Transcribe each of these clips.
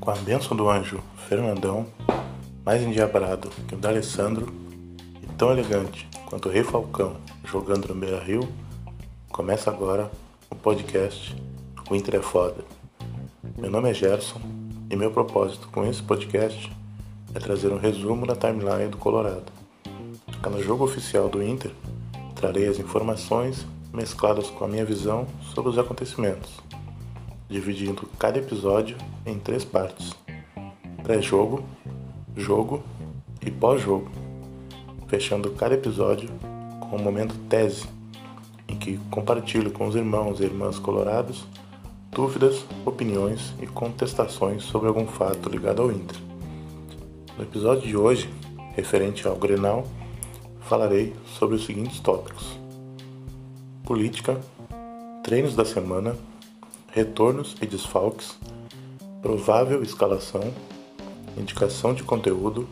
Com a bênção do anjo Fernandão, mais endiabrado que o D'Alessandro e tão elegante quanto o Rei Falcão jogando no Beira Rio, começa agora o podcast O Inter é Foda. Meu nome é Gerson e meu propósito com esse podcast é trazer um resumo da timeline do Colorado. Cada jogo oficial do Inter, trarei as informações mescladas com a minha visão sobre os acontecimentos dividindo cada episódio em três partes: pré-jogo, jogo e pós-jogo, fechando cada episódio com um momento tese, em que compartilho com os irmãos e irmãs colorados dúvidas, opiniões e contestações sobre algum fato ligado ao Inter. No episódio de hoje, referente ao Grenal, falarei sobre os seguintes tópicos: política, treinos da semana retornos e desfalques, provável escalação, indicação de conteúdo,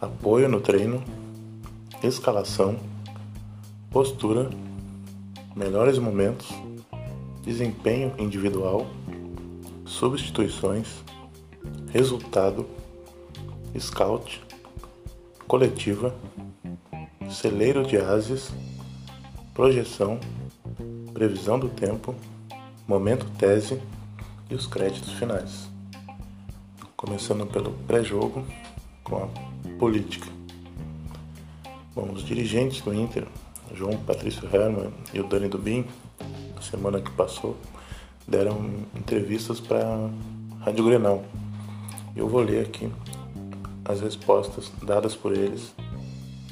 apoio no treino, escalação, postura, melhores momentos, desempenho individual, substituições, resultado, scout, coletiva, celeiro de ases, projeção, previsão do tempo momento tese e os créditos finais. Começando pelo pré-jogo com a política. Bom, os dirigentes do Inter, João Patrício Herman e o Dani Dubin, na semana que passou, deram entrevistas para Rádio Grenal. Eu vou ler aqui as respostas dadas por eles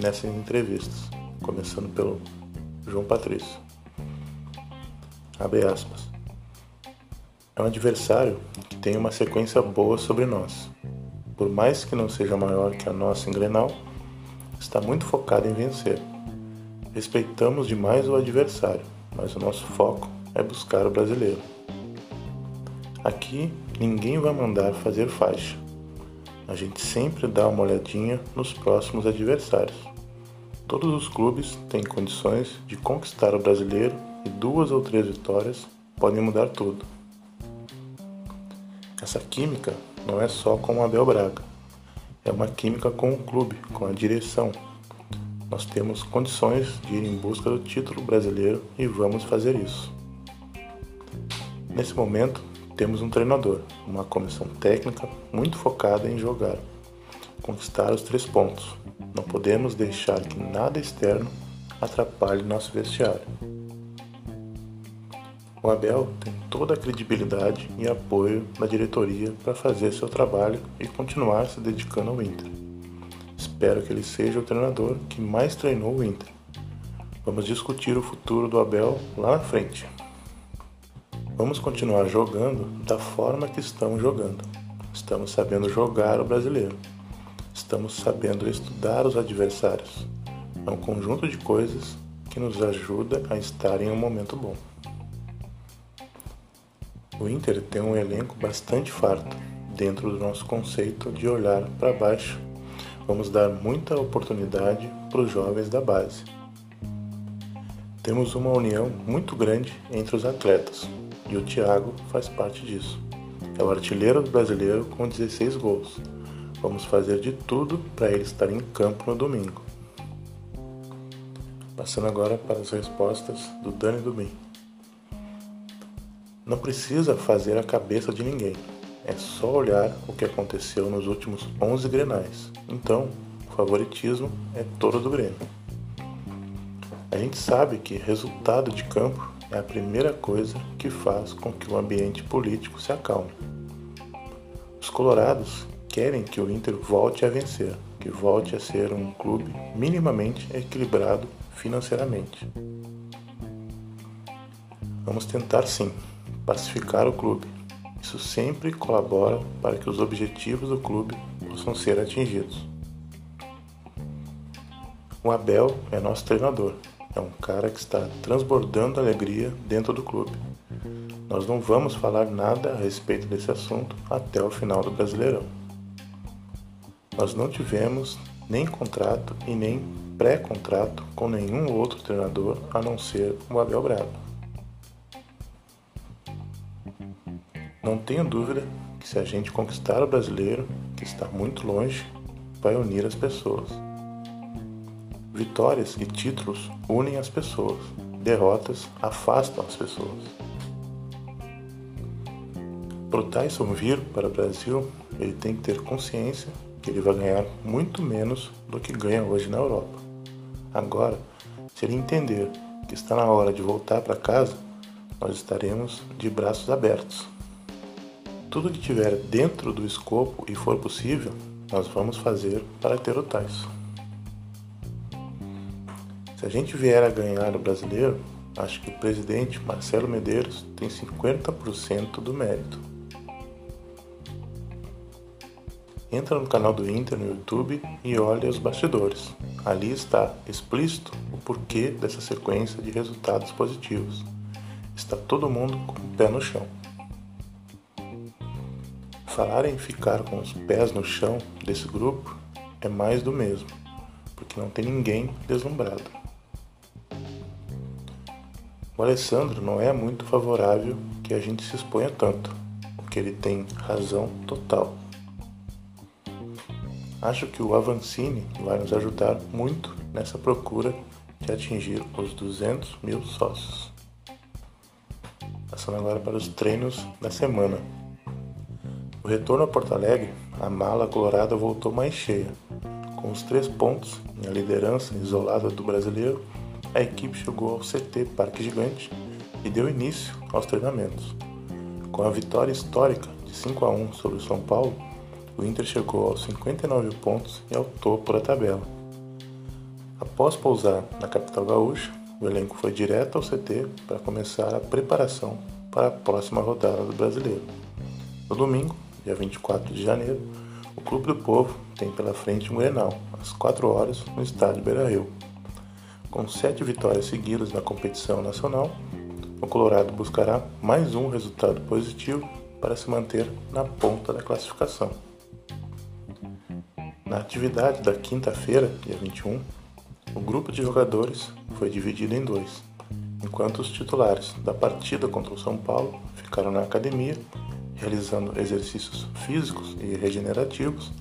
nessas entrevistas, começando pelo João Patrício. Abre aspas é um adversário que tem uma sequência boa sobre nós. Por mais que não seja maior que a nossa em Grenal, está muito focado em vencer. Respeitamos demais o adversário, mas o nosso foco é buscar o brasileiro. Aqui ninguém vai mandar fazer faixa. A gente sempre dá uma olhadinha nos próximos adversários. Todos os clubes têm condições de conquistar o brasileiro e duas ou três vitórias podem mudar tudo. Essa química não é só com o Abel Braga, é uma química com o clube, com a direção. Nós temos condições de ir em busca do título brasileiro e vamos fazer isso. Nesse momento, temos um treinador, uma comissão técnica muito focada em jogar, conquistar os três pontos. Não podemos deixar que nada externo atrapalhe nosso vestiário. O Abel tem toda a credibilidade e apoio da diretoria para fazer seu trabalho e continuar se dedicando ao Inter. Espero que ele seja o treinador que mais treinou o Inter. Vamos discutir o futuro do Abel lá na frente. Vamos continuar jogando da forma que estamos jogando. Estamos sabendo jogar o brasileiro. Estamos sabendo estudar os adversários. É um conjunto de coisas que nos ajuda a estar em um momento bom. O Inter tem um elenco bastante farto dentro do nosso conceito de olhar para baixo. Vamos dar muita oportunidade para os jovens da base. Temos uma união muito grande entre os atletas e o Thiago faz parte disso. É o artilheiro brasileiro com 16 gols. Vamos fazer de tudo para ele estar em campo no domingo. Passando agora para as respostas do Dani Dubin. Não precisa fazer a cabeça de ninguém. É só olhar o que aconteceu nos últimos 11 grenais. Então, o favoritismo é todo do Grêmio. A gente sabe que resultado de campo é a primeira coisa que faz com que o ambiente político se acalme. Os colorados querem que o Inter volte a vencer, que volte a ser um clube minimamente equilibrado financeiramente. Vamos tentar sim pacificar o clube. Isso sempre colabora para que os objetivos do clube possam ser atingidos. O Abel é nosso treinador, é um cara que está transbordando alegria dentro do clube. Nós não vamos falar nada a respeito desse assunto até o final do Brasileirão. Nós não tivemos nem contrato e nem pré-contrato com nenhum outro treinador a não ser o Abel Braga. Não tenho dúvida que se a gente conquistar o brasileiro, que está muito longe, vai unir as pessoas. Vitórias e títulos unem as pessoas, derrotas afastam as pessoas. Para o Tyson vir para o Brasil, ele tem que ter consciência que ele vai ganhar muito menos do que ganha hoje na Europa. Agora, se ele entender que está na hora de voltar para casa, nós estaremos de braços abertos. Tudo que tiver dentro do escopo e for possível, nós vamos fazer para ter o Tyson. Se a gente vier a ganhar o brasileiro, acho que o presidente Marcelo Medeiros tem 50% do mérito. Entra no canal do Inter no YouTube e olha os bastidores. Ali está explícito o porquê dessa sequência de resultados positivos. Está todo mundo com o pé no chão. Falar em ficar com os pés no chão desse grupo é mais do mesmo, porque não tem ninguém deslumbrado. O Alessandro não é muito favorável que a gente se exponha tanto, porque ele tem razão total. Acho que o Avancini vai nos ajudar muito nessa procura de atingir os 200 mil sócios. Passando agora para os treinos da semana. O retorno a Porto Alegre, a mala colorada voltou mais cheia. Com os três pontos e a liderança isolada do brasileiro, a equipe chegou ao CT Parque Gigante e deu início aos treinamentos. Com a vitória histórica de 5 a 1 sobre o São Paulo, o Inter chegou aos 59 pontos e ao topo da tabela. Após pousar na capital gaúcha, o elenco foi direto ao CT para começar a preparação para a próxima rodada do Brasileiro. No domingo, dia 24 de janeiro, o Clube do Povo tem pela frente um Grenal, às 4 horas, no estádio Beira-Rio. Com sete vitórias seguidas na competição nacional, o Colorado buscará mais um resultado positivo para se manter na ponta da classificação. Na atividade da quinta-feira, dia 21, o grupo de jogadores foi dividido em dois. Enquanto os titulares da partida contra o São Paulo ficaram na academia, realizando exercícios físicos e regenerativos,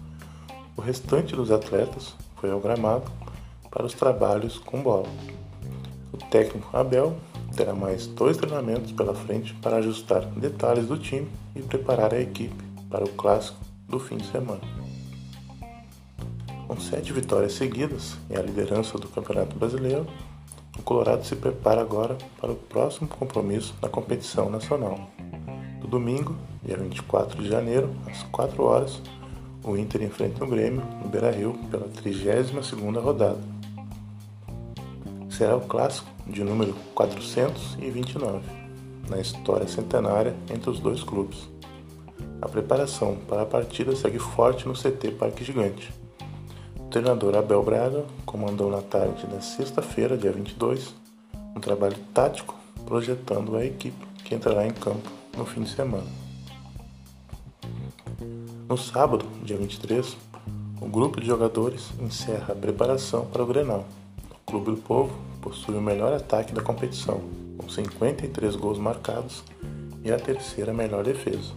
o restante dos atletas foi ao gramado para os trabalhos com bola. O técnico Abel terá mais dois treinamentos pela frente para ajustar detalhes do time e preparar a equipe para o clássico do fim de semana. Com sete vitórias seguidas e a liderança do Campeonato Brasileiro, o Colorado se prepara agora para o próximo compromisso na competição nacional. No domingo, dia 24 de janeiro, às 4 horas, o Inter enfrenta o Grêmio no Beira-Rio pela 32ª rodada. Será o clássico de número 429 na história centenária entre os dois clubes. A preparação para a partida segue forte no CT Parque Gigante treinador Abel Braga comandou na tarde da sexta-feira, dia 22, um trabalho tático projetando a equipe que entrará em campo no fim de semana. No sábado, dia 23, o grupo de jogadores encerra a preparação para o Grenal. O Clube do Povo possui o melhor ataque da competição, com 53 gols marcados e a terceira melhor defesa.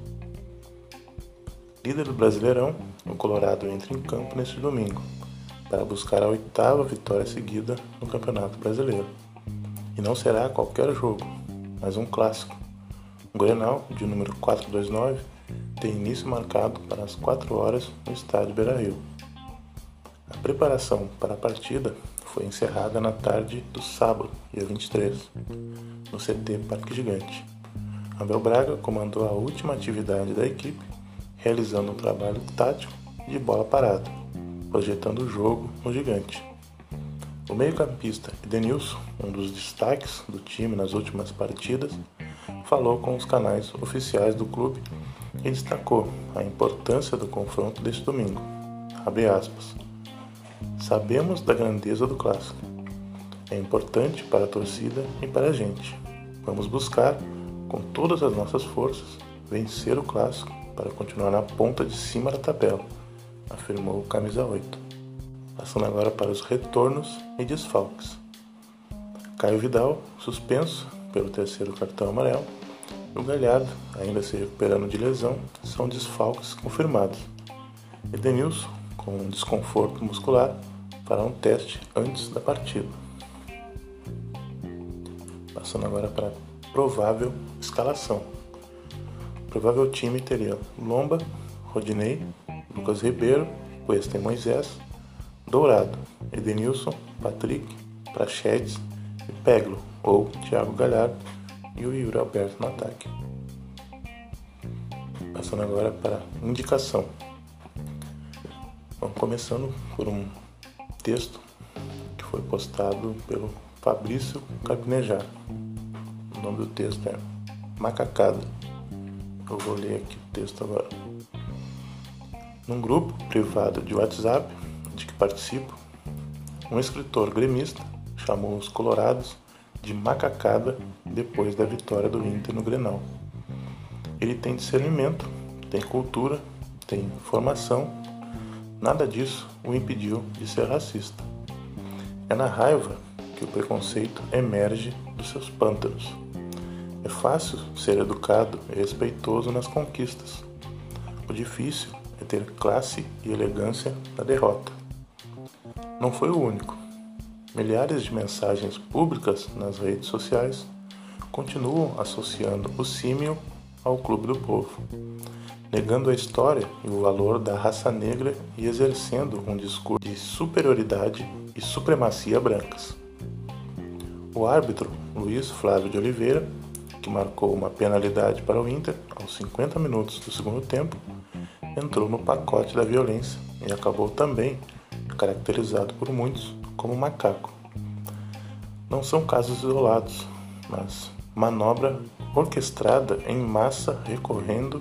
Líder do Brasileirão, o Colorado entra em campo neste domingo, para buscar a oitava vitória seguida no Campeonato Brasileiro. E não será qualquer jogo, mas um clássico. O Grenal, de número 429, tem início marcado para as 4 horas no estádio Beira-Rio. A preparação para a partida foi encerrada na tarde do sábado, dia 23, no CT Parque Gigante. Abel Braga comandou a última atividade da equipe, realizando um trabalho tático de bola parada projetando o jogo no gigante. O meio-campista Edenilson, um dos destaques do time nas últimas partidas, falou com os canais oficiais do clube e destacou a importância do confronto deste domingo. Sabemos da grandeza do clássico. É importante para a torcida e para a gente. Vamos buscar, com todas as nossas forças, vencer o clássico para continuar na ponta de cima da tabela afirmou o camisa 8. Passando agora para os retornos e desfalques. Caio Vidal, suspenso pelo terceiro cartão amarelo, O Galhardo, ainda se recuperando de lesão, são desfalques confirmados. Edenilson, com um desconforto muscular, fará um teste antes da partida. Passando agora para a provável escalação. O provável time teria Lomba, Rodinei, Lucas Ribeiro, Wesley Moisés, Dourado, Edenilson, Patrick, Prachetes e Peglo, ou Thiago Galhardo e o Yuri Alberto no ataque. Passando agora para indicação. Bom, começando por um texto que foi postado pelo Fabrício Carpinejar. O nome do texto é Macacada. Eu vou ler aqui o texto agora. Num grupo privado de WhatsApp de que participo, um escritor gremista chamou os colorados de macacada depois da vitória do Inter no Grenal. Ele tem discernimento, tem cultura, tem formação. Nada disso o impediu de ser racista. É na raiva que o preconceito emerge dos seus pântanos. É fácil ser educado e respeitoso nas conquistas. O difícil é ter classe e elegância na derrota. Não foi o único. Milhares de mensagens públicas nas redes sociais continuam associando o símio ao Clube do Povo, negando a história e o valor da raça negra e exercendo um discurso de superioridade e supremacia brancas. O árbitro Luiz Flávio de Oliveira, que marcou uma penalidade para o Inter aos 50 minutos do segundo tempo, entrou no pacote da violência e acabou também caracterizado por muitos como macaco. Não são casos isolados, mas manobra orquestrada em massa recorrendo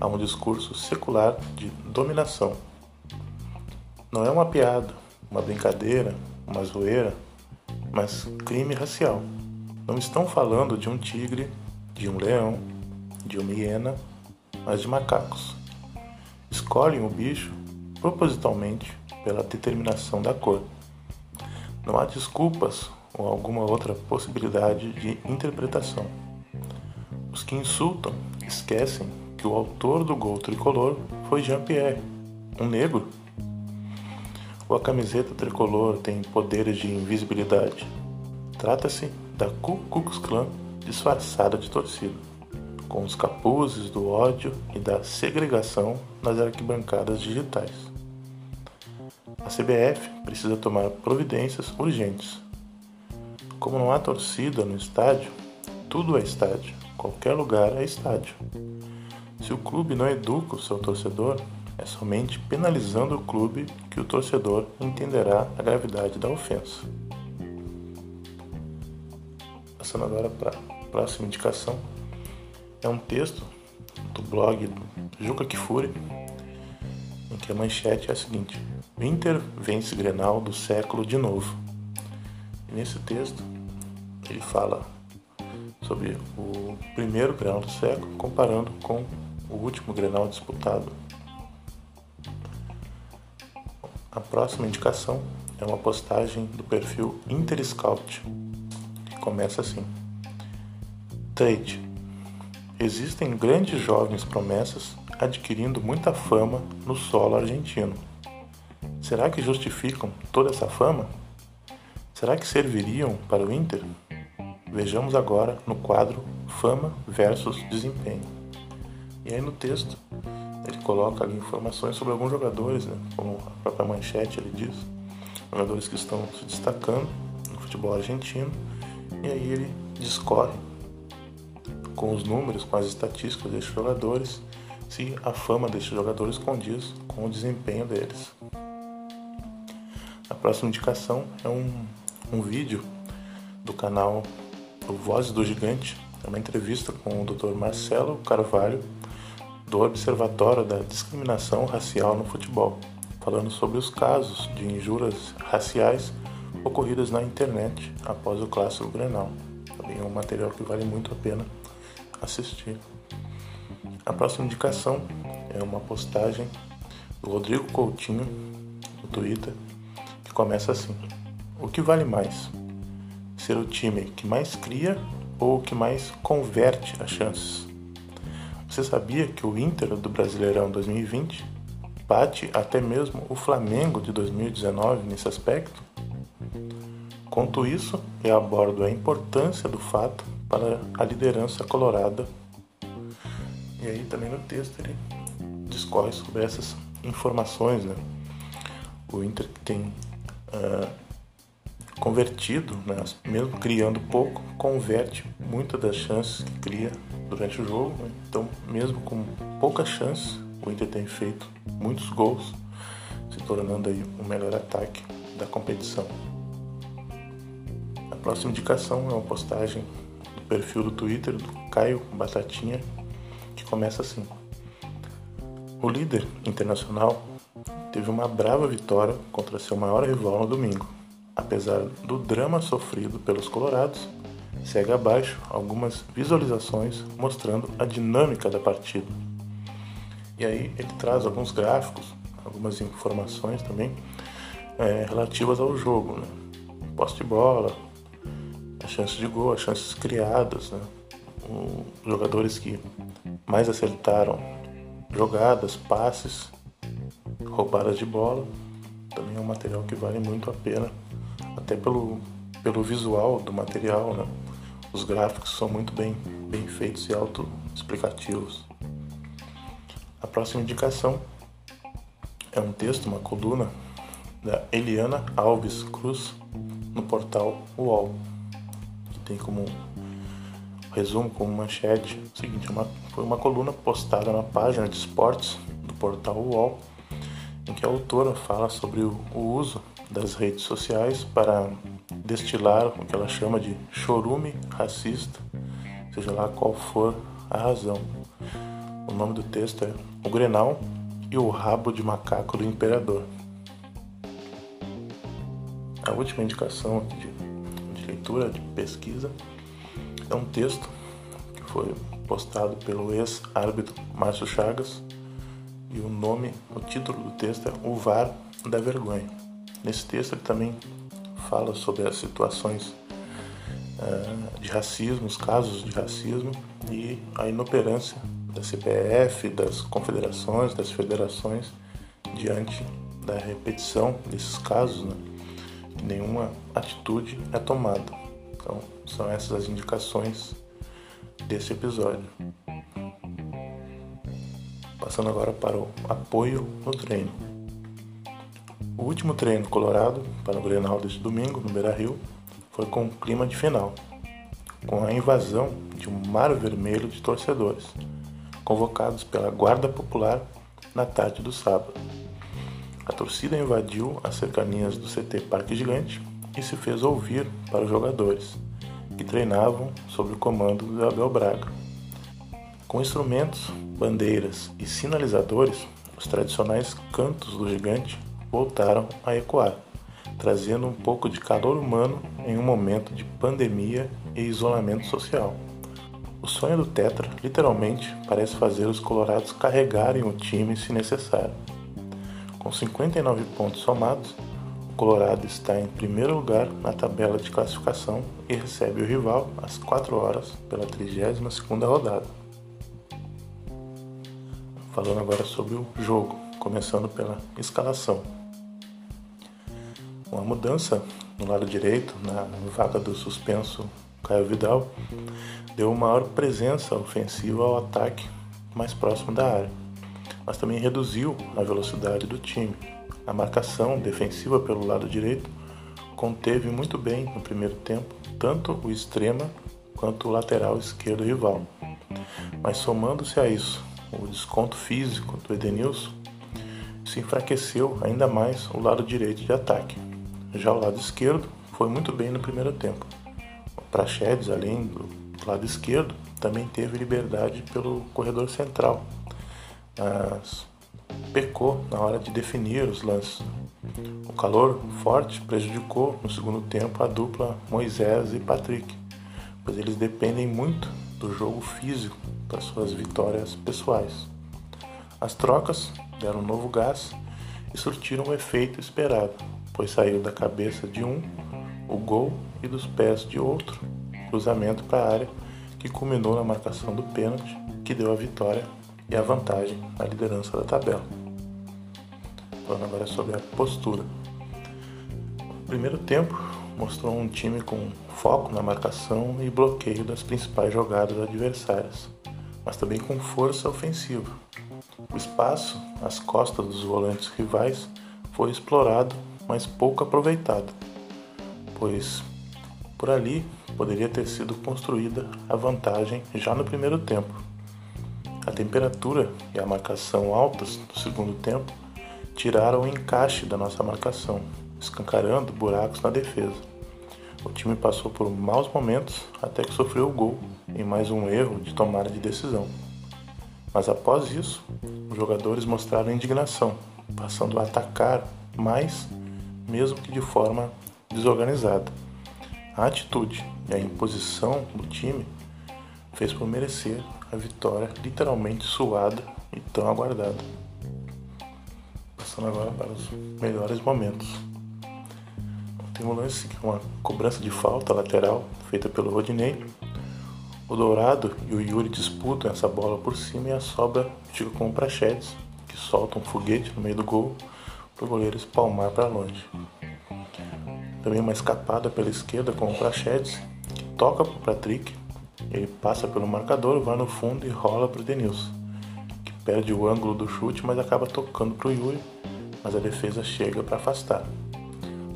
a um discurso secular de dominação. Não é uma piada, uma brincadeira, uma zoeira, mas crime racial. Não estão falando de um tigre, de um leão, de uma hiena, mas de macacos. Escolhem o bicho propositalmente pela determinação da cor. Não há desculpas ou alguma outra possibilidade de interpretação. Os que insultam esquecem que o autor do gol tricolor foi Jean-Pierre, um negro. Ou a camiseta tricolor tem poderes de invisibilidade. Trata-se da Ku Klux Klan disfarçada de torcida, com os capuzes do ódio e da segregação nas arquibancadas digitais. A CBF precisa tomar providências urgentes. Como não há torcida no estádio, tudo é estádio, qualquer lugar é estádio. Se o clube não educa o seu torcedor, é somente penalizando o clube que o torcedor entenderá a gravidade da ofensa. Passando agora para a próxima indicação, é um texto do blog Juca Kifuri, em que a manchete é a seguinte: Inter vence Grenal do século de novo. E nesse texto ele fala sobre o primeiro Grenal do século comparando com o último Grenal disputado. A próxima indicação é uma postagem do perfil Interscout, que começa assim: Trade. Existem grandes jovens promessas adquirindo muita fama no solo argentino Será que justificam toda essa fama? Será que serviriam para o Inter? Vejamos agora no quadro Fama versus Desempenho. E aí no texto ele coloca informações sobre alguns jogadores, né? como a própria manchete ele diz, jogadores que estão se destacando no futebol argentino, e aí ele discorre com os números, com as estatísticas desses jogadores, se a fama desses jogadores condiz com o desempenho deles. A próxima indicação é um, um vídeo do canal o Vozes do Gigante, é uma entrevista com o Dr. Marcelo Carvalho, do Observatório da Discriminação Racial no Futebol, falando sobre os casos de injúrias raciais ocorridas na internet após o clássico Grenal. Também é um material que vale muito a pena assistir. A próxima indicação é uma postagem do Rodrigo Coutinho no Twitter começa assim: O que vale mais? Ser o time que mais cria ou o que mais converte as chances. Você sabia que o Inter do Brasileirão 2020 bate até mesmo o Flamengo de 2019 nesse aspecto? Conto isso e abordo a importância do fato para a liderança colorada. E aí também no texto ele discorre sobre essas informações. Né? O Inter tem uh, convertido, né? mesmo criando pouco, converte muitas das chances que cria durante o jogo. Né? Então, mesmo com poucas chances, o Inter tem feito muitos gols, se tornando aí o melhor ataque da competição. A próxima indicação é uma postagem do perfil do Twitter do Caio Batatinha, que começa assim: O líder internacional teve uma brava vitória contra seu maior rival no domingo. Apesar do drama sofrido pelos colorados, segue abaixo algumas visualizações mostrando a dinâmica da partida. E aí ele traz alguns gráficos, algumas informações também é, relativas ao jogo, né? posse de bola, as chances de gol, as chances criadas, né? os jogadores que mais acertaram jogadas, passes, roubadas de bola, também é um material que vale muito a pena, até pelo, pelo visual do material, né? Os gráficos são muito bem, bem feitos e autoexplicativos. A próxima indicação é um texto, uma coluna da Eliana Alves Cruz no portal UOL, que tem como resumo, como manchete, o seguinte, uma, foi uma coluna postada na página de esportes do portal UOL, em que a autora fala sobre o, uso das redes sociais para destilar o que ela chama de chorume racista, seja lá qual for a razão. O nome do texto é O Grenal e o Rabo de Macaco do Imperador. A última indicação de, de leitura, de pesquisa, é um texto que foi postado pelo ex-árbitro Márcio Chagas e o nome, o título do texto é O VAR da Vergonha. Nesse texto ele também fala sobre as situações uh, de racismo, os casos de racismo e a inoperância da CBF, das confederações, das federações diante da repetição desses casos, né? nenhuma atitude é tomada. Então, são essas as indicações desse episódio. Passando agora para o apoio no treino. O último treino colorado para o Grenal deste domingo, no Beira-Rio, foi com clima de final, com a invasão de um mar vermelho de torcedores, convocados pela Guarda Popular na tarde do sábado. A torcida invadiu as cercanias do CT Parque Gigante e se fez ouvir para os jogadores, que treinavam sob o comando do Abel Braga. Com instrumentos, bandeiras e sinalizadores, os tradicionais cantos do gigante voltaram a ecoar, trazendo um pouco de calor humano em um momento de pandemia e isolamento social. O sonho do Tetra literalmente parece fazer os colorados carregarem o time se necessário. Com 59 pontos somados, o Colorado está em primeiro lugar na tabela de classificação e recebe o rival às 4 horas pela 32ª rodada. Falando agora sobre o jogo, começando pela escalação. Uma mudança no lado direito, na vaga do suspenso Caio Vidal, deu maior presença ofensiva ao ataque mais próximo da área, mas também reduziu a velocidade do time. A marcação defensiva pelo lado direito conteve muito bem no primeiro tempo tanto o extrema quanto o lateral esquerdo rival. Mas somando-se a isso o desconto físico do Edenilson, se enfraqueceu ainda mais o lado direito de ataque. Já o lado esquerdo foi muito bem no primeiro tempo. O Praxedes, além do lado esquerdo, também teve liberdade pelo corredor central, mas pecou na hora de definir os lances. O calor forte prejudicou no segundo tempo a dupla Moisés e Patrick, pois eles dependem muito do jogo físico para suas vitórias pessoais. As trocas deram um novo gás e surtiram o efeito esperado pois saiu da cabeça de um o gol e dos pés de outro cruzamento para a área que culminou na marcação do pênalti, que deu a vitória e a vantagem na liderança da tabela. Falando agora sobre a postura. O primeiro tempo mostrou um time com foco na marcação e bloqueio das principais jogadas adversárias, mas também com força ofensiva. O espaço às costas dos volantes rivais foi explorado, mas pouco aproveitado, pois por ali poderia ter sido construída a vantagem já no primeiro tempo. A temperatura e a marcação altas do segundo tempo tiraram o encaixe da nossa marcação, escancarando buracos na defesa. O time passou por maus momentos até que sofreu o gol em mais um erro de tomada de decisão. Mas após isso, os jogadores mostraram indignação, passando a atacar mais, mesmo que de forma desorganizada. A atitude e a imposição do time fez por merecer a vitória literalmente suada e tão aguardada. Passando agora para os melhores momentos. Tem um lance que é uma cobrança de falta lateral feita pelo Rodinei. O Dourado e o Yuri disputam essa bola por cima e a sobra fica com o Prachedes, que solta um foguete no meio do gol para o goleiro espalmar para longe. Também uma escapada pela esquerda com o Prachedes, que toca para o Patrick. Ele passa pelo marcador, vai no fundo e rola para o Denilson, que perde o ângulo do chute, mas acaba tocando para o Yuri, mas a defesa chega para afastar.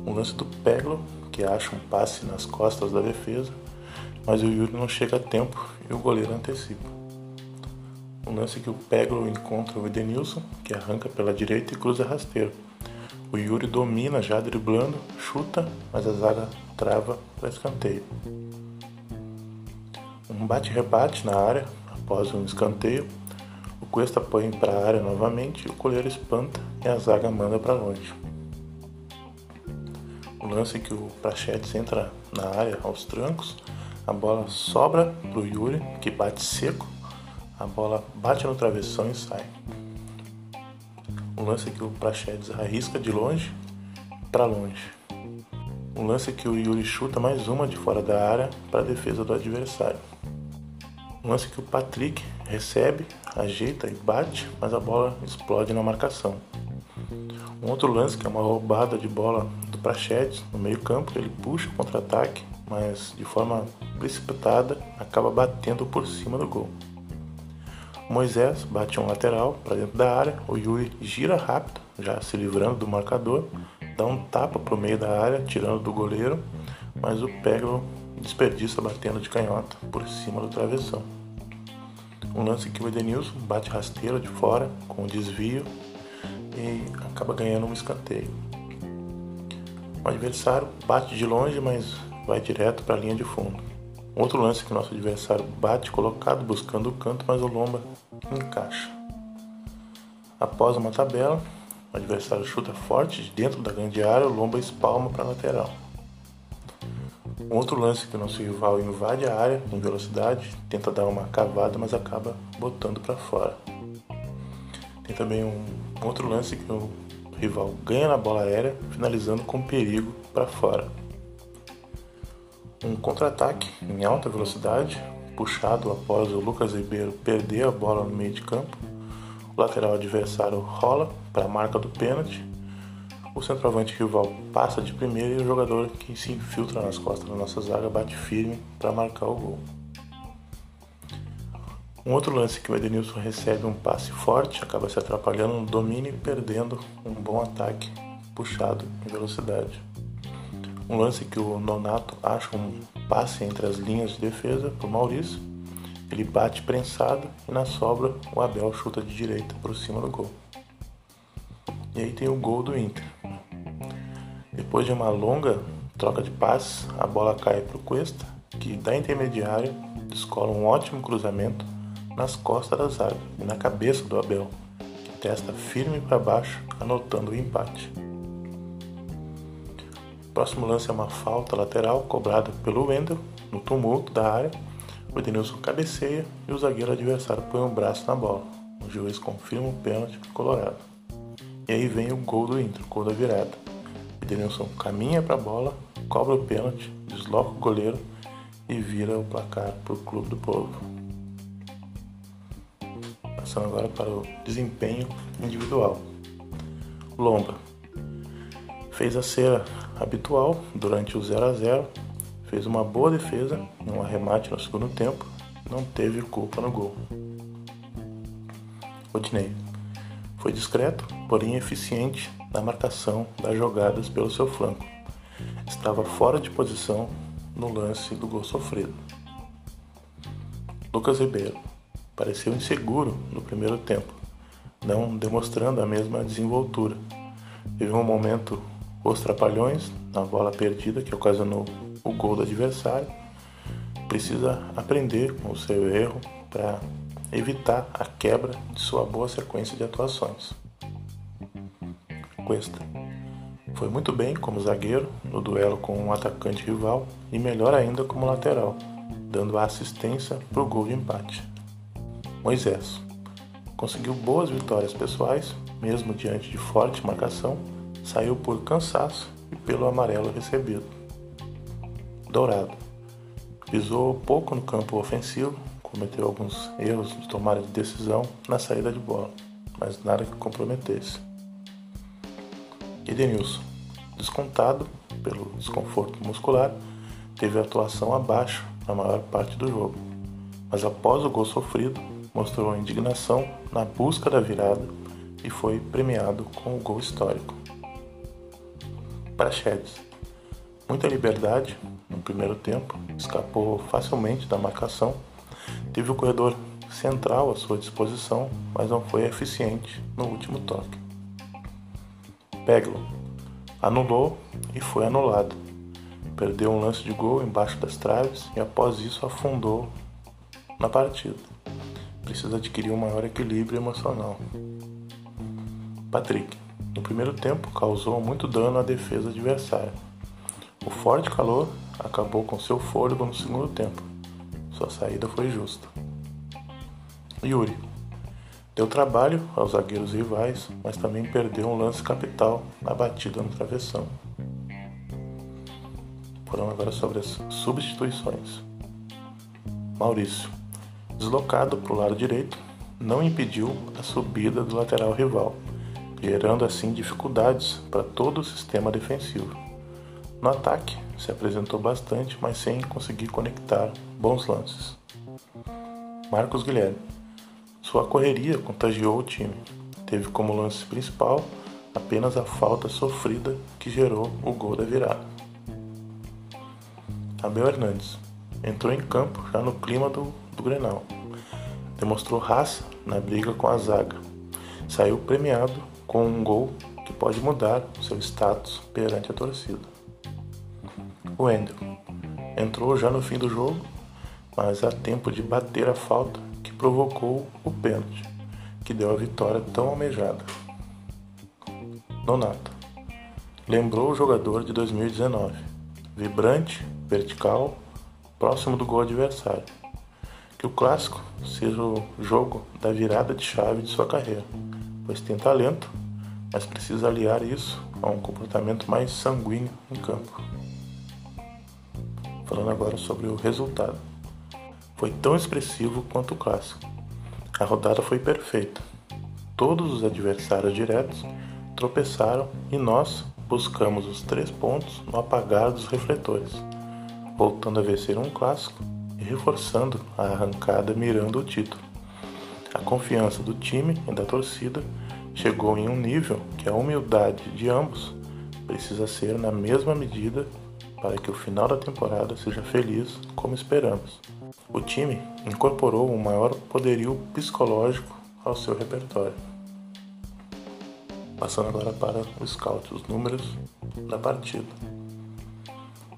Um lance do Peglo, que acha um passe nas costas da defesa, mas o Yuri não chega a tempo e o goleiro antecipa. Um lance que o Peglo encontra o Edenilson, que arranca pela direita e cruza rasteiro. O Yuri domina já driblando, chuta, mas a zaga trava para escanteio. Um bate-rebate na área após um escanteio. O Cuesta põe para a área novamente, o goleiro espanta e a zaga manda para longe. O lance que o Prachetes entra na área aos trancos, a bola sobra para o Yuri, que bate seco, a bola bate no travessão e sai. Um lance que o Prachedes arrisca de longe para longe. Um lance que o Yuri chuta mais uma de fora da área para defesa do adversário. Um lance que o Patrick recebe, ajeita e bate, mas a bola explode na marcação. Um outro lance que é uma roubada de bola do Prachedes no meio campo, ele puxa o contra-ataque, mas de forma precipitada acaba batendo por cima do gol. Moisés bate um lateral para dentro da área, o Yuri gira rápido, já se livrando do marcador, dá um tapa para o meio da área, tirando do goleiro, mas o Peglo desperdiça batendo de canhota por cima do travessão. Um lance que o Edenilson bate rasteiro de fora, com um desvio, e acaba ganhando um escanteio. O adversário bate de longe, mas vai direto para a linha de fundo. Outro lance que nosso adversário bate colocado buscando o canto, mas o Lomba encaixa. Após uma tabela, o adversário chuta forte de dentro da grande área, o Lomba espalma para a lateral. Outro lance que o nosso rival invade a área em velocidade, tenta dar uma cavada, mas acaba botando para fora. Tem também um outro lance que o rival ganha na bola aérea, finalizando com perigo para fora um contra-ataque em alta velocidade, puxado após o Lucas Ribeiro perder a bola no meio de campo. O lateral adversário rola para a marca do pênalti. O centroavante rival passa de primeira e o jogador que se infiltra nas costas da nossa zaga bate firme para marcar o gol. Um outro lance que o Edenilson recebe um passe forte, acaba se atrapalhando no domínio e perdendo um bom ataque puxado em velocidade. Um lance que o Nonato acha um passe entre as linhas de defesa para o Maurício. Ele bate prensado e na sobra o Abel chuta de direita por cima do gol. E aí tem o gol do Inter. Depois de uma longa troca de passes, a bola cai para o Cuesta, que da intermediária descola um ótimo cruzamento nas costas da zaga e na cabeça do Abel, que testa firme para baixo, anotando o empate. O próximo lance é uma falta lateral cobrada pelo Wendel no tumulto da área. O Edenilson cabeceia e o zagueiro adversário põe um braço na bola. O juiz confirma o pênalti colorado. E aí vem o gol do Inter, o gol da virada. O Edenilson caminha para a bola, cobra o pênalti, desloca o goleiro e vira o placar para o Clube do Povo. Passando agora para o desempenho individual. Lomba fez a cera habitual durante o 0 a 0 fez uma boa defesa em um arremate no segundo tempo, não teve culpa no gol. Odinei foi discreto, porém eficiente na marcação das jogadas pelo seu flanco. Estava fora de posição no lance do gol sofrido. Lucas Ribeiro pareceu inseguro no primeiro tempo, não demonstrando a mesma desenvoltura. Teve um momento os trapalhões na bola perdida que ocasionou o gol do adversário. Precisa aprender com o seu erro para evitar a quebra de sua boa sequência de atuações. Cuesta foi muito bem como zagueiro no duelo com um atacante rival e melhor ainda como lateral, dando a assistência para o gol de empate. Moisés conseguiu boas vitórias pessoais, mesmo diante de forte marcação, saiu por cansaço e pelo amarelo recebido. Dourado pisou pouco no campo ofensivo, cometeu alguns erros de tomada de decisão na saída de bola, mas nada que comprometesse. Edenilson, descontado pelo desconforto muscular, teve atuação abaixo na maior parte do jogo, mas após o gol sofrido, mostrou indignação na busca da virada e foi premiado com o gol histórico. Praxedes, muita liberdade no primeiro tempo, escapou facilmente da marcação, teve o corredor central à sua disposição, mas não foi eficiente no último toque. Peglo anulou e foi anulado. Perdeu um lance de gol embaixo das traves e após isso afundou na partida. Precisa adquirir um maior equilíbrio emocional. Patrick, no primeiro tempo, causou muito dano à defesa adversária. O forte calor acabou com seu fôlego no segundo tempo. Sua saída foi justa. Yuri deu trabalho aos zagueiros rivais, mas também perdeu um lance capital na batida no travessão. Falando agora sobre as substituições. Maurício, deslocado para o lado direito, não impediu a subida do lateral rival, gerando assim dificuldades para todo o sistema defensivo. No ataque, se apresentou bastante, mas sem conseguir conectar bons lances. Marcos Guilherme. Sua correria contagiou o time. Teve como lance principal apenas a falta sofrida que gerou o gol da virada. Abel Hernandes entrou em campo já no clima do, do Grenal. Demonstrou raça na briga com a zaga. Saiu premiado com um gol que pode mudar seu status perante a torcida. O Wendel entrou já no fim do jogo, mas a tempo de bater a falta que provocou o pênalti, que deu a vitória tão almejada. Nonato lembrou o jogador de 2019, vibrante, vertical, próximo do gol adversário. Que o clássico seja o jogo da virada de chave de sua carreira pois tem talento, mas precisa aliar isso a um comportamento mais sanguíneo em campo. Falando agora sobre o resultado. Foi tão expressivo quanto o clássico. A rodada foi perfeita. Todos os adversários diretos tropeçaram e nós buscamos os três pontos no apagar dos refletores, voltando a vencer um clássico reforçando a arrancada mirando o título. A confiança do time e da torcida chegou em um nível que a humildade de ambos precisa ser na mesma medida para que o final da temporada seja feliz como esperamos. O time incorporou um maior poderio psicológico ao seu repertório. Passando agora para o scout, os números da partida.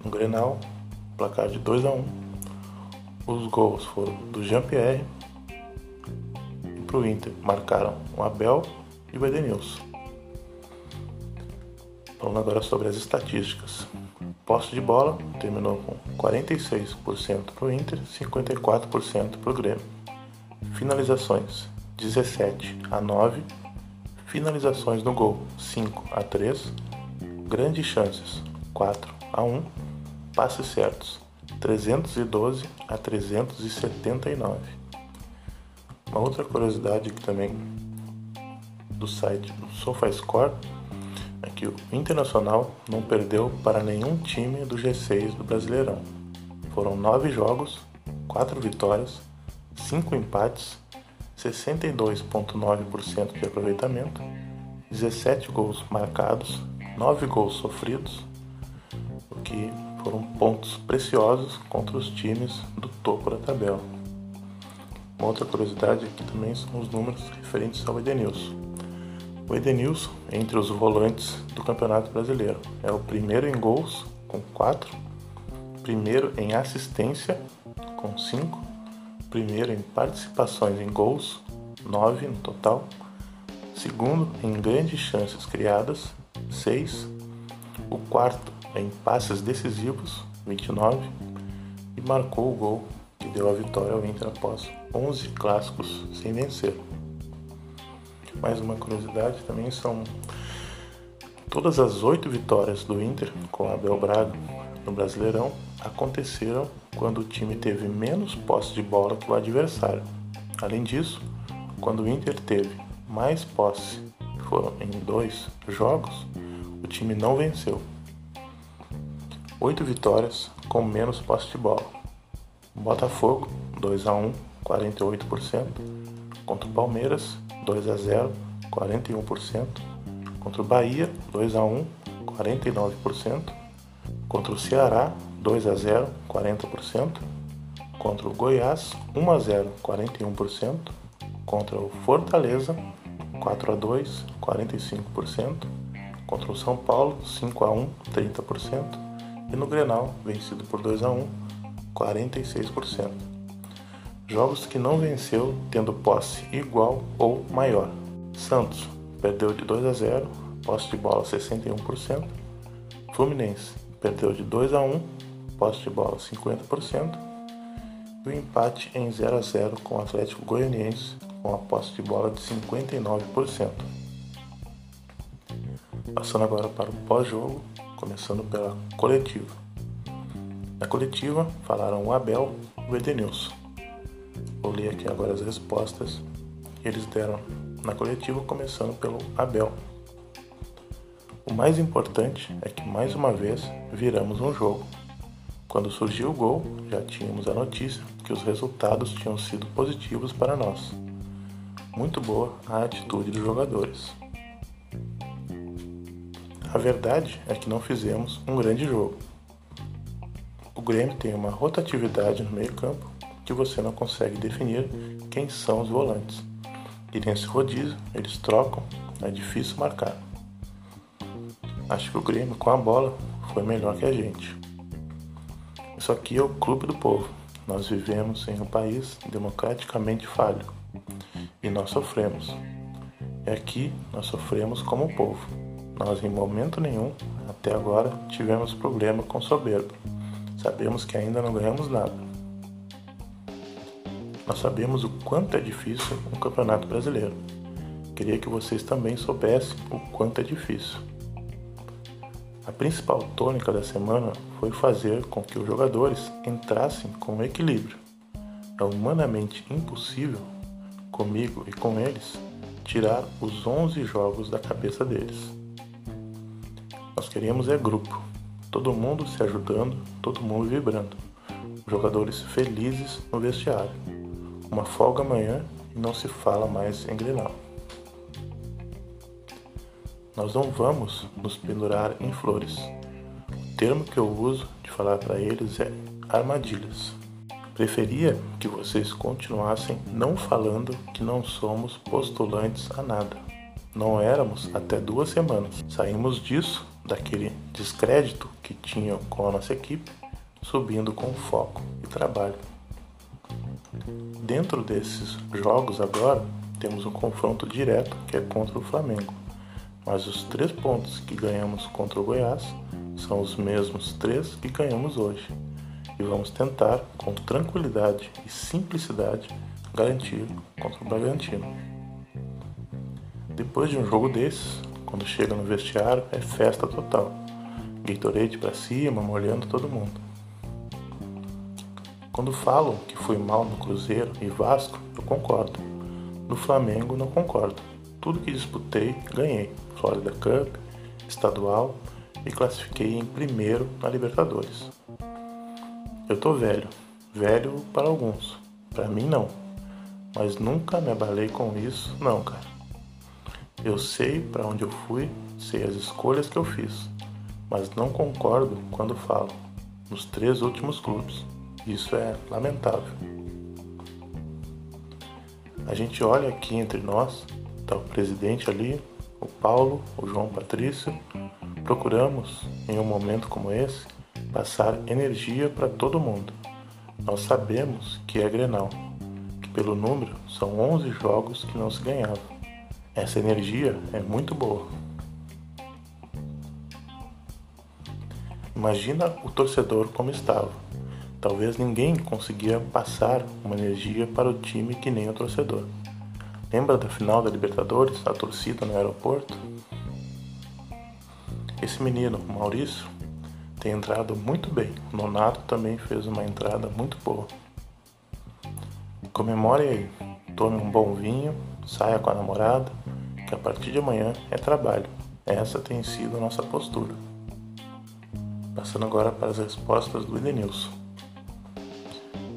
No Grenal, placar de 2 a 1. Os gols foram do Jean-Pierre para o Inter marcaram o Abel e o Edenilson. Falando agora sobre as estatísticas. Posse de bola terminou com 46% para o Inter e 54% para o Grêmio. Finalizações 17 a 9. Finalizações no gol 5 a 3. Grandes chances 4 a 1. Passes certos 312 a 379. Uma outra curiosidade que também do site do SofaScore é que o Internacional não perdeu para nenhum time do G6 do Brasileirão. Foram nove jogos, quatro vitórias, cinco empates, 62,9% de aproveitamento, 17 gols marcados, 9 gols sofridos, pontos preciosos contra os times do topo da tabela. Uma outra curiosidade aqui também são os números referentes ao Edenilson. O Edenilson, entre os volantes do Campeonato Brasileiro, é o primeiro em gols, com 4, primeiro em assistência, com 5, primeiro em participações em gols, 9 no total, segundo em grandes chances criadas, 6, o quarto em passes decisivos, 29, e marcou o gol que deu a vitória ao Inter após 11 clássicos sem vencer. Mais uma curiosidade também são todas as oito vitórias do Inter com Abel Braga no Brasileirão aconteceram quando o time teve menos posse de bola que o adversário. Além disso, quando o Inter teve mais posse, foram em dois jogos, o time não venceu. Oito vitórias com menos posse de bola. Botafogo 2 a 1, 48%. Contra o Palmeiras 2 a 0, 41%. Contra o Bahia 2 a 1, 49%. Contra o Ceará 2 a 0, 40%. Contra o Goiás, 1 a 0, 41%. Contra o Fortaleza, 4 a 2, 45%. Contra o São Paulo, 5 a 1, 30%. E no Grenal, vencido por 2 a 1, 46%. Jogos que não venceu tendo posse igual ou maior. Santos perdeu de 2 a 0, posse de bola 61%. Fluminense perdeu de 2 a 1, posse de bola 50%, e o empate em 0 a 0 com o Atlético Goianiense com a posse de bola de 59%. Passando agora para o pós-jogo, começando pela coletiva. Na coletiva falaram o Abel e o Edenilson. Vou ler aqui agora as respostas que eles deram na coletiva, começando pelo Abel. O mais importante é que mais uma vez viramos um jogo quando surgiu o gol, já tínhamos a notícia que os resultados tinham sido positivos para nós. Muito boa a atitude dos jogadores. A verdade é que não fizemos um grande jogo. O Grêmio tem uma rotatividade no meio-campo que você não consegue definir quem são os volantes. E nesse rodízio, eles trocam, é difícil marcar. Acho que o Grêmio com a bola foi melhor que a gente. Isso aqui é o clube do povo. Nós vivemos em um país democraticamente falho e nós sofremos. E aqui nós sofremos como povo. Nós, em momento nenhum, até agora, tivemos problema com soberba. Sabemos que ainda não ganhamos nada. Nós sabemos o quanto é difícil um campeonato brasileiro. Queria que vocês também soubessem o quanto é difícil. A principal tônica da semana foi fazer com que os jogadores entrassem com equilíbrio. É humanamente impossível, comigo e com eles, tirar os 11 jogos da cabeça deles. Nós queríamos é grupo, todo mundo se ajudando, todo mundo vibrando, jogadores felizes no vestiário. Uma folga amanhã e não se fala mais em Grenal. Nós não vamos nos pendurar em flores. O termo que eu uso de falar para eles é armadilhas. Preferia que vocês continuassem não falando que não somos postulantes a nada. Não éramos até duas semanas. Saímos disso, daquele descrédito que tinham com a nossa equipe, subindo com foco e trabalho. Dentro desses jogos agora, temos um confronto direto que é contra o Flamengo mas os três pontos que ganhamos contra o Goiás são os mesmos três que ganhamos hoje. E vamos tentar, com tranquilidade e simplicidade, garantir contra o Bragantino. Depois de um jogo desses, quando chega no vestiário, é festa total. Gatorade para cima, molhando todo mundo. Quando falam que fui mal no Cruzeiro e Vasco, eu concordo. No Flamengo, não concordo. Tudo que disputei, ganhei. Florida Cup, estadual e classifiquei em primeiro na Libertadores. Eu tô velho, velho para alguns, para mim não, mas nunca me abalei com isso, não, cara. Eu sei para onde eu fui, sei as escolhas que eu fiz, mas não concordo quando falo nos três últimos clubes. Isso é lamentável. A gente olha aqui entre nós, tá o presidente ali, o Paulo, o João Patrício, procuramos, em um momento como esse, passar energia para todo mundo. Nós sabemos que é Grenal, que pelo número são 11 jogos que não se ganhava. Essa energia é muito boa. Imagina o torcedor como estava. Talvez ninguém conseguia passar uma energia para o time que nem o torcedor. Lembra da final da Libertadores, a torcida no aeroporto? Esse menino, Maurício, tem entrado muito bem. O Nonato também fez uma entrada muito boa. Comemore aí, tome um bom vinho, saia com a namorada, que a partir de amanhã é trabalho. Essa tem sido a nossa postura. Passando agora para as respostas do Edenilson.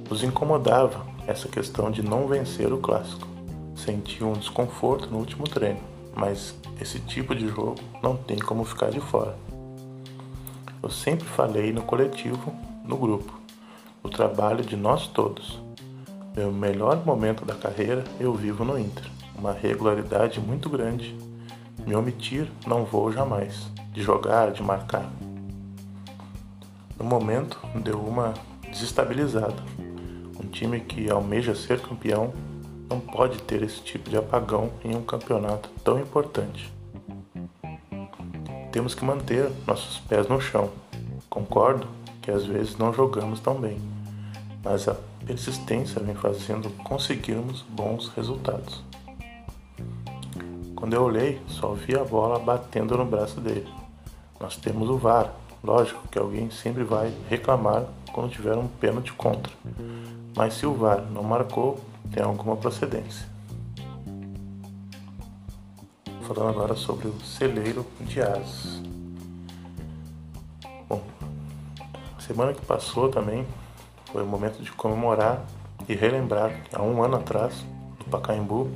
Nos incomodava essa questão de não vencer o clássico. Sentia um desconforto no último treino, mas esse tipo de jogo não tem como ficar de fora. Eu sempre falei no coletivo, no grupo, o trabalho de nós todos. Meu melhor momento da carreira eu vivo no Inter, uma regularidade muito grande. Me omitir não vou jamais, de jogar, de marcar. No momento, deu uma desestabilizada. Um time que almeja ser campeão não pode ter esse tipo de apagão em um campeonato tão importante. Temos que manter nossos pés no chão. Concordo que às vezes não jogamos tão bem, mas a persistência vem fazendo conseguirmos bons resultados. Quando eu olhei, só vi a bola batendo no braço dele. Nós temos o VAR, Lógico que alguém sempre vai reclamar quando tiver um pênalti contra, mas se o VAR não marcou, tem alguma procedência. Falando agora sobre o celeiro de asas. Bom, semana que passou também foi o momento de comemorar e relembrar que há um ano atrás, no Pacaembu,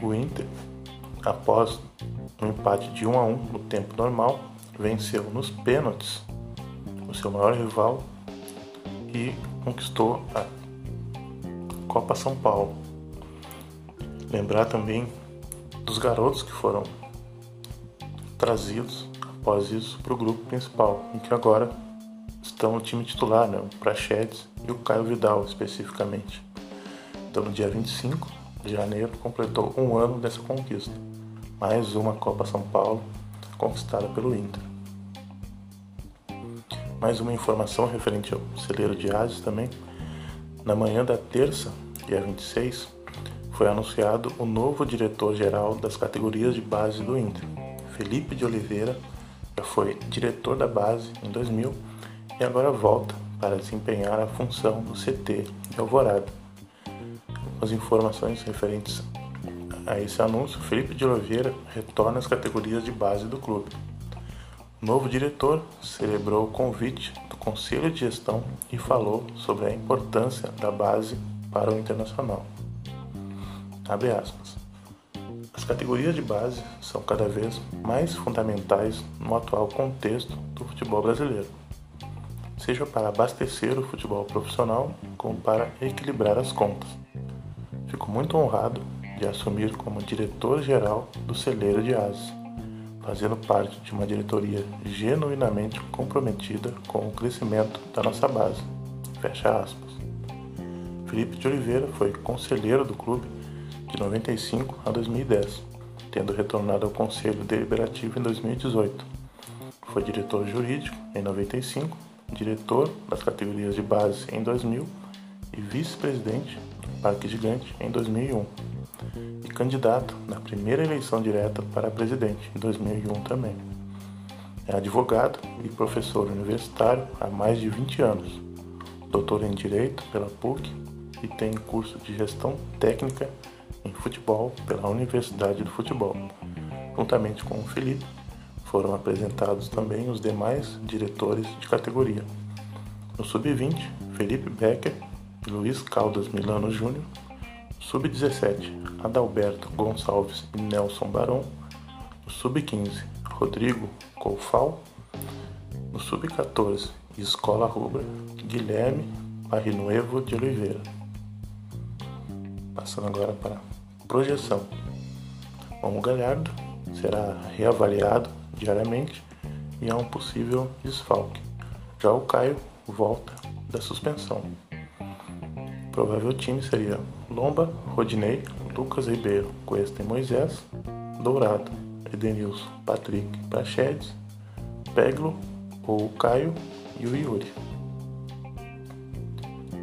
o Inter, após um empate de 1 a 1 no tempo normal, venceu nos pênaltis o seu maior rival e conquistou a Copa São Paulo. Lembrar também dos garotos que foram trazidos após isso para o grupo principal, em que agora estão no time titular, né? o Prachedes e o Caio Vidal especificamente. Então no dia 25 de janeiro completou um ano dessa conquista. Mais uma Copa São Paulo conquistada pelo Inter. Mais uma informação referente ao celeiro de Ases também. Na manhã da terça, dia 26, foi anunciado o novo diretor-geral das categorias de base do Inter. Felipe de Oliveira já foi diretor da base em 2000 e agora volta para desempenhar a função do CT de Alvorada. As informações referentes a esse anúncio, Felipe de Oliveira retorna às categorias de base do clube. O novo diretor celebrou o convite do Conselho de Gestão e falou sobre a importância da base para o internacional. Abre aspas. As categorias de base são cada vez mais fundamentais no atual contexto do futebol brasileiro, seja para abastecer o futebol profissional como para equilibrar as contas. Fico muito honrado de assumir como diretor-geral do celeiro de Ases, fazendo parte de uma diretoria genuinamente comprometida com o crescimento da nossa base. Fecha aspas. Felipe de Oliveira foi conselheiro do clube de 95 a 2010, tendo retornado ao Conselho Deliberativo em 2018. Foi diretor jurídico em 95, diretor das categorias de base em 2000 e vice-presidente do Parque Gigante em 2001 e candidato na primeira eleição direta para presidente em 2001 também. É advogado e professor universitário há mais de 20 anos. doutor em Direito pela PUC e tem curso de Gestão Técnica em Futebol pela Universidade do Futebol. Juntamente com o Felipe, foram apresentados também os demais diretores de categoria. No Sub-20, Felipe Becker e Luiz Caldas Milano Júnior. Sub-17, Adalberto Gonçalves e Nelson Barão. No Sub-15, Rodrigo Colfal. No Sub-14, Escola Rubra, Guilherme Arrinuevo de Oliveira. Passando agora para projeção. O Galhardo será reavaliado diariamente e há um possível desfalque. Já o Caio volta da suspensão. O provável time seria Lomba, Rodinei, Lucas Ribeiro, Cuesta e Moisés, Dourado, Edenilson, Patrick, Prachedes, Peglo ou Caio e o Yuri.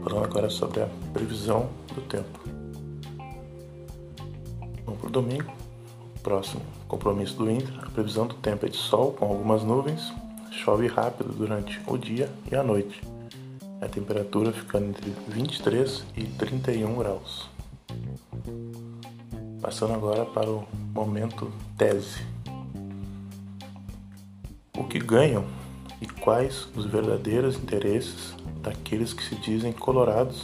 Falando agora sobre a previsão do tempo. Vamos para o domingo, próximo compromisso do Inter. A previsão do tempo é de sol com algumas nuvens, chove rápido durante o dia e a noite. A temperatura ficando entre 23 e 31 graus. Passando agora para o momento tese. O que ganham e quais os verdadeiros interesses daqueles que se dizem colorados,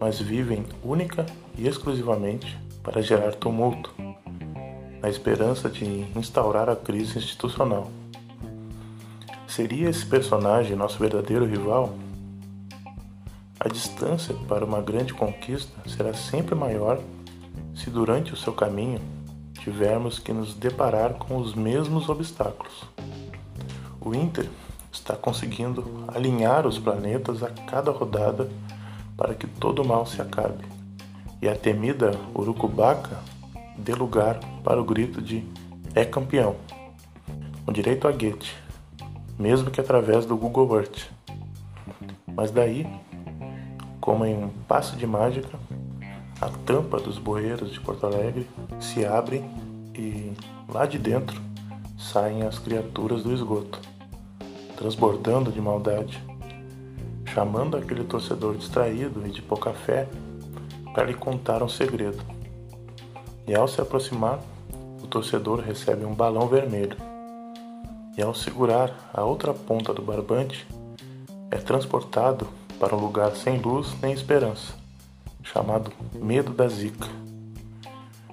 mas vivem única e exclusivamente para gerar tumulto, na esperança de instaurar a crise institucional. Seria esse personagem nosso verdadeiro rival? A distância para uma grande conquista será sempre maior se durante o seu caminho tivermos que nos deparar com os mesmos obstáculos. O Inter está conseguindo alinhar os planetas a cada rodada para que todo mal se acabe. E a temida Urucubaca dê lugar para o grito de é campeão, com direito a Goethe, mesmo que através do Google Earth. Mas daí, como em um passo de mágica, a tampa dos bueiros de Porto Alegre se abre e lá de dentro saem as criaturas do esgoto transbordando de maldade, chamando aquele torcedor distraído e de pouca fé para lhe contar um segredo. E ao se aproximar, o torcedor recebe um balão vermelho. E ao segurar a outra ponta do barbante, é transportado para um lugar sem luz nem esperança, chamado Medo da Zica.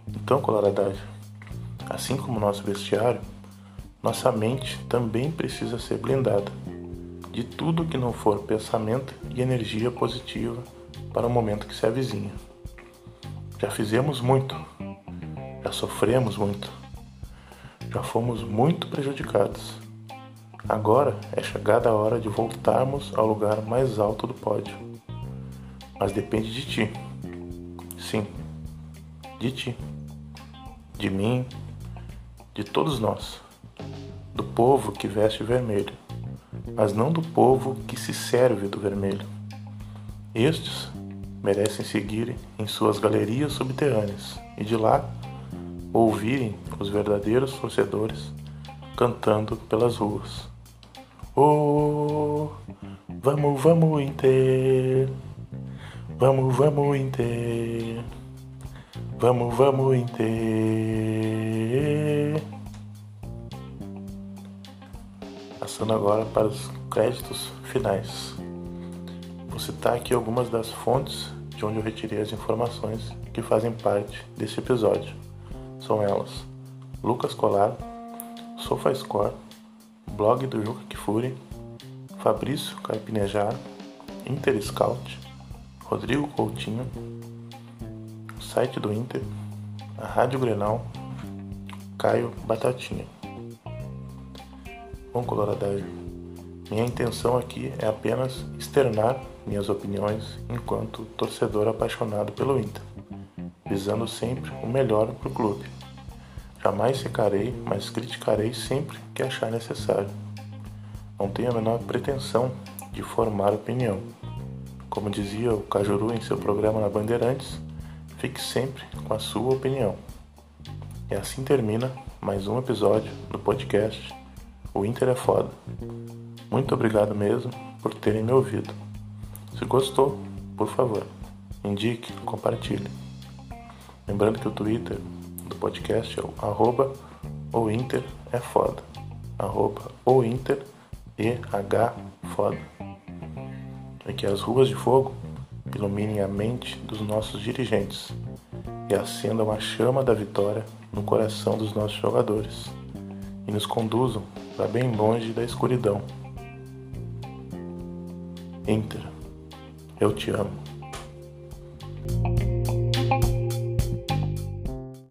Então, coloradade, assim como nosso vestiário, nossa mente também precisa ser blindada de tudo que não for pensamento e energia positiva para o momento que se avizinha. Já fizemos muito, já sofremos muito, já fomos muito prejudicados. Agora é chegada a hora de voltarmos ao lugar mais alto do pódio. Mas depende de ti. Sim, de ti, de mim, de todos nós do povo que veste vermelho, mas não do povo que se serve do vermelho. Estes merecem seguir em suas galerias subterrâneas e de lá ouvirem os verdadeiros torcedores cantando pelas ruas. Oh, vamos, vamos Inter, vamos, vamos Inter, vamos, vamos Inter. Passando agora para os créditos finais. Vou citar aqui algumas das fontes de onde eu retirei as informações que fazem parte desse episódio. São elas: Lucas Colar, SofaScore, blog do Juca Kifuri, Fabrício Carpinejar, Interscout, Rodrigo Coutinho, site do Inter, a Rádio Grenal, Caio Batatinha. Bom, coloradagem, minha intenção aqui é apenas externar minhas opiniões enquanto torcedor apaixonado pelo Inter, visando sempre o melhor para o clube. Jamais secarei, mas criticarei sempre que achar necessário. Não tenho a menor pretensão de formar opinião. Como dizia o Cajuru em seu programa na Bandeirantes, fique sempre com a sua opinião. E assim termina mais um episódio do podcast o Inter é foda. Muito obrigado mesmo por terem me ouvido. Se gostou, por favor, indique, compartilhe. Lembrando que o Twitter do podcast é o arroba Inter é foda. Arroba o Inter e H foda. E que as ruas de fogo iluminem a mente dos nossos dirigentes e acendam a chama da vitória no coração dos nossos jogadores e nos conduzam para bem longe da escuridão. Inter, eu te amo.